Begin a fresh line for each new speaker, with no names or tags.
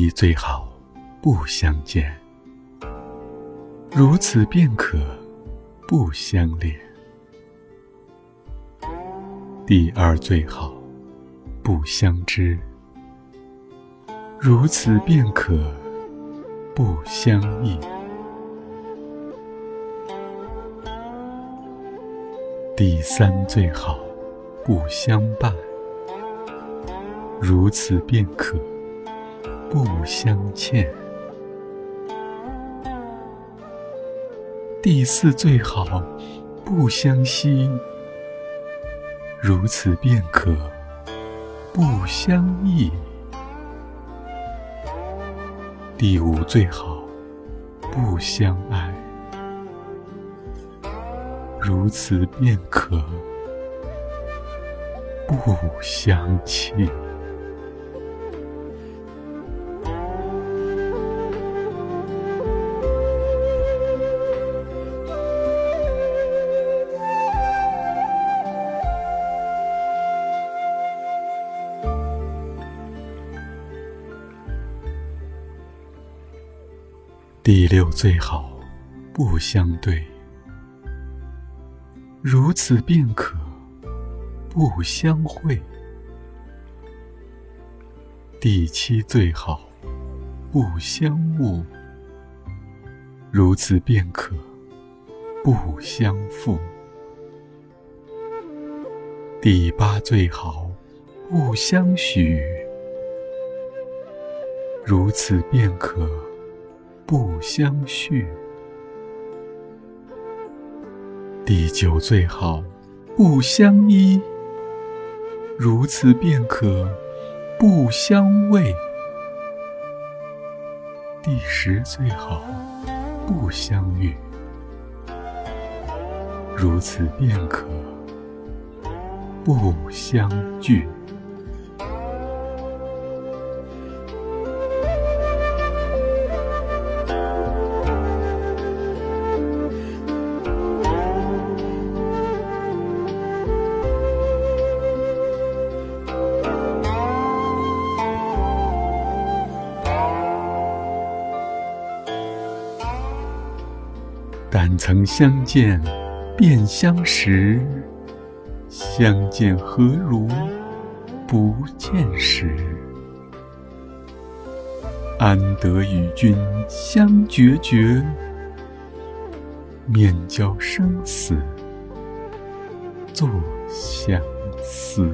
第一最好不相见，如此便可不相恋。第二最好不相知，如此便可不相忆。第三最好不相伴，如此便可。不相欠，第四最好不相惜，如此便可不相忆。第五最好不相爱，如此便可不相弃。第六最好不相对，如此便可不相会。第七最好不相误，如此便可不相负。第八最好不相许，如此便可。不相续，第九最好不相依，如此便可不相畏。第十最好不相遇，如此便可不相聚。但曾相见便相识，相见何如不见时？安得与君相决绝，面交生死作相思。